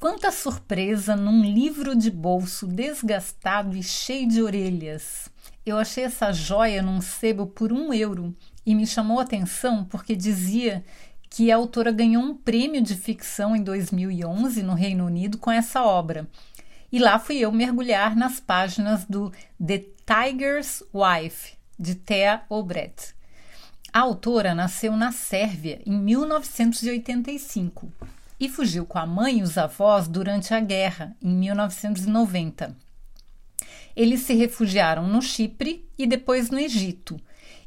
Quanta surpresa num livro de bolso desgastado e cheio de orelhas! Eu achei essa joia num sebo por um euro e me chamou a atenção porque dizia que a autora ganhou um prêmio de ficção em 2011 no Reino Unido com essa obra. E lá fui eu mergulhar nas páginas do The Tiger's Wife, de Thea Obrecht. A autora nasceu na Sérvia em 1985 e fugiu com a mãe e os avós durante a guerra, em 1990. Eles se refugiaram no Chipre e depois no Egito.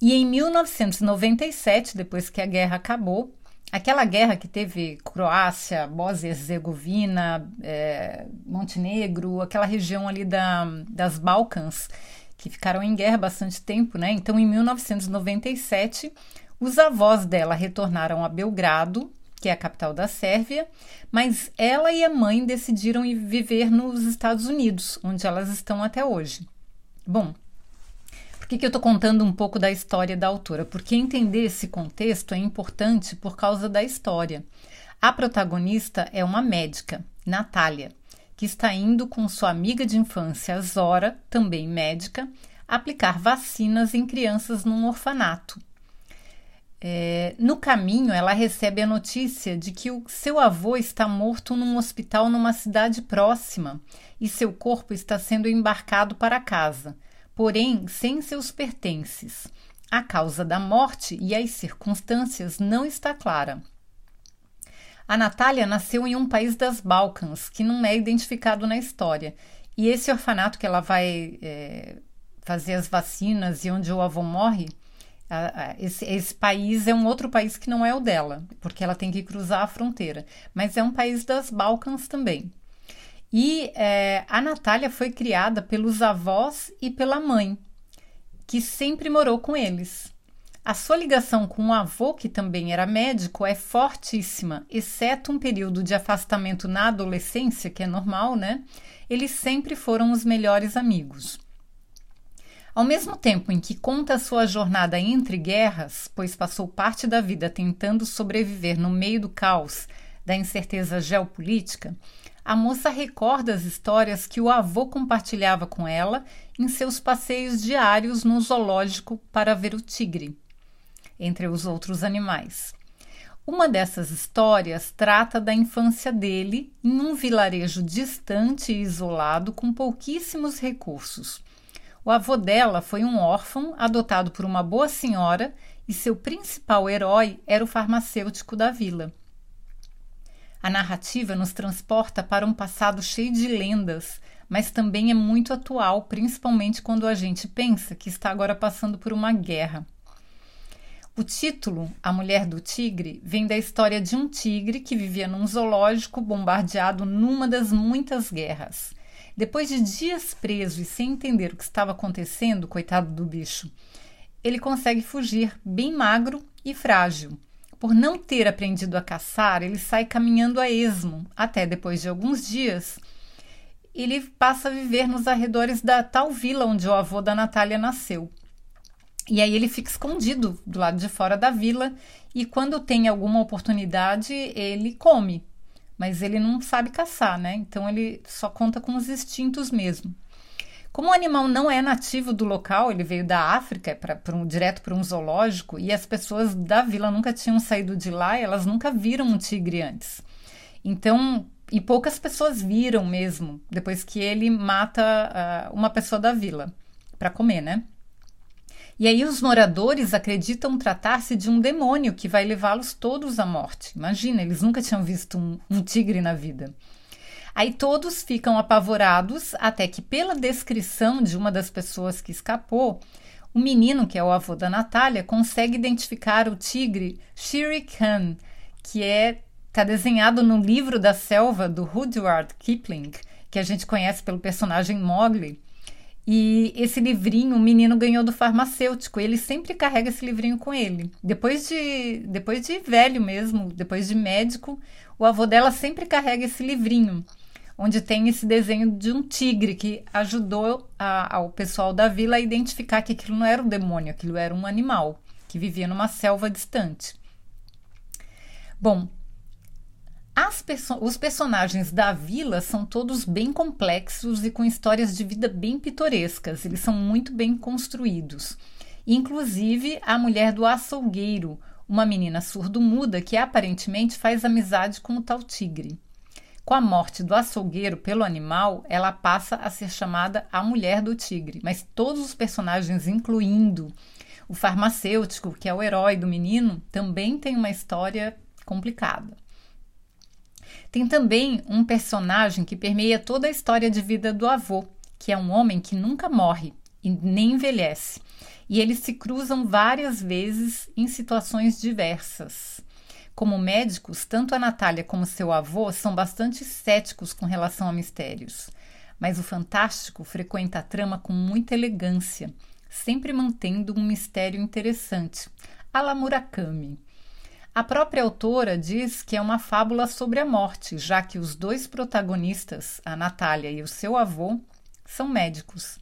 E em 1997, depois que a guerra acabou, aquela guerra que teve Croácia, Bósnia-Herzegovina, é, Montenegro, aquela região ali da, das Balcãs, que ficaram em guerra bastante tempo, né? Então, em 1997, os avós dela retornaram a Belgrado que é a capital da Sérvia, mas ela e a mãe decidiram ir viver nos Estados Unidos, onde elas estão até hoje. Bom, por que, que eu estou contando um pouco da história da autora? Porque entender esse contexto é importante por causa da história. A protagonista é uma médica, Natália, que está indo com sua amiga de infância, Zora, também médica, aplicar vacinas em crianças num orfanato. É, no caminho, ela recebe a notícia de que o seu avô está morto num hospital numa cidade próxima e seu corpo está sendo embarcado para casa, porém sem seus pertences. A causa da morte e as circunstâncias não está clara. A Natália nasceu em um país das Balcãs, que não é identificado na história, e esse orfanato que ela vai é, fazer as vacinas e onde o avô morre esse, esse, país é um outro país que não é o dela, porque ela tem que cruzar a fronteira, mas é um país das Balcãs também. E é, a Natália foi criada pelos avós e pela mãe, que sempre morou com eles. A sua ligação com o avô, que também era médico, é fortíssima, exceto um período de afastamento na adolescência, que é normal, né? Eles sempre foram os melhores amigos. Ao mesmo tempo em que conta sua jornada entre guerras, pois passou parte da vida tentando sobreviver no meio do caos da incerteza geopolítica, a moça recorda as histórias que o avô compartilhava com ela em seus passeios diários no zoológico para ver o tigre, entre os outros animais. Uma dessas histórias trata da infância dele em um vilarejo distante e isolado com pouquíssimos recursos. O avô dela foi um órfão adotado por uma boa senhora e seu principal herói era o farmacêutico da vila. A narrativa nos transporta para um passado cheio de lendas, mas também é muito atual, principalmente quando a gente pensa que está agora passando por uma guerra. O título, A Mulher do Tigre, vem da história de um tigre que vivia num zoológico bombardeado numa das muitas guerras. Depois de dias preso e sem entender o que estava acontecendo, coitado do bicho, ele consegue fugir bem magro e frágil. Por não ter aprendido a caçar, ele sai caminhando a esmo, até depois de alguns dias, ele passa a viver nos arredores da tal vila onde o avô da Natália nasceu. E aí ele fica escondido do lado de fora da vila e quando tem alguma oportunidade, ele come mas ele não sabe caçar, né? Então ele só conta com os instintos mesmo. Como o animal não é nativo do local, ele veio da África pra, pra um, direto para um zoológico e as pessoas da vila nunca tinham saído de lá elas nunca viram um tigre antes. Então, e poucas pessoas viram mesmo depois que ele mata uh, uma pessoa da vila para comer, né? E aí os moradores acreditam tratar-se de um demônio que vai levá-los todos à morte. Imagina, eles nunca tinham visto um, um tigre na vida. Aí todos ficam apavorados até que, pela descrição de uma das pessoas que escapou, o menino, que é o avô da Natália, consegue identificar o tigre Shere Khan, que é está desenhado no livro da selva do Rudyard Kipling, que a gente conhece pelo personagem Mowgli. E esse livrinho o menino ganhou do farmacêutico. Ele sempre carrega esse livrinho com ele. Depois de, depois de velho mesmo, depois de médico, o avô dela sempre carrega esse livrinho, onde tem esse desenho de um tigre que ajudou a, ao pessoal da vila a identificar que aquilo não era um demônio, aquilo era um animal que vivia numa selva distante. Bom, perso os personagens da vila são todos bem complexos e com histórias de vida bem pitorescas. Eles são muito bem construídos. Inclusive a mulher do açougueiro, uma menina surdo-muda que aparentemente faz amizade com o tal tigre. Com a morte do açougueiro pelo animal, ela passa a ser chamada a mulher do tigre, mas todos os personagens, incluindo o farmacêutico, que é o herói do menino, também têm uma história complicada. Tem também um personagem que permeia toda a história de vida do avô, que é um homem que nunca morre e nem envelhece. E eles se cruzam várias vezes em situações diversas. Como médicos, tanto a Natália como seu avô são bastante céticos com relação a mistérios. Mas o fantástico frequenta a trama com muita elegância, sempre mantendo um mistério interessante, a la Murakami. A própria autora diz que é uma fábula sobre a morte, já que os dois protagonistas, a Natália e o seu avô, são médicos.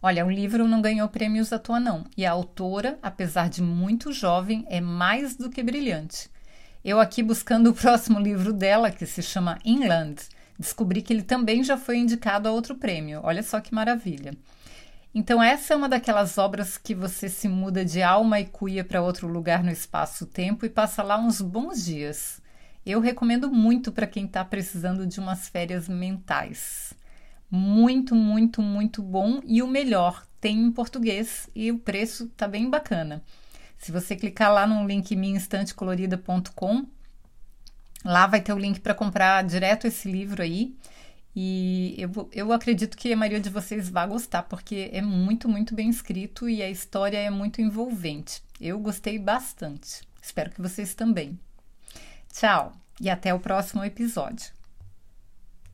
Olha, o livro não ganhou prêmios à toa, não, e a autora, apesar de muito jovem, é mais do que brilhante. Eu, aqui buscando o próximo livro dela, que se chama Inland, descobri que ele também já foi indicado a outro prêmio. Olha só que maravilha. Então, essa é uma daquelas obras que você se muda de alma e cuia para outro lugar no espaço-tempo e passa lá uns bons dias. Eu recomendo muito para quem está precisando de umas férias mentais. Muito, muito, muito bom e o melhor, tem em português e o preço tá bem bacana. Se você clicar lá no link minhainstantecolorida.com, lá vai ter o link para comprar direto esse livro aí. E eu, eu acredito que a maioria de vocês vai gostar, porque é muito, muito bem escrito e a história é muito envolvente. Eu gostei bastante. Espero que vocês também. Tchau e até o próximo episódio.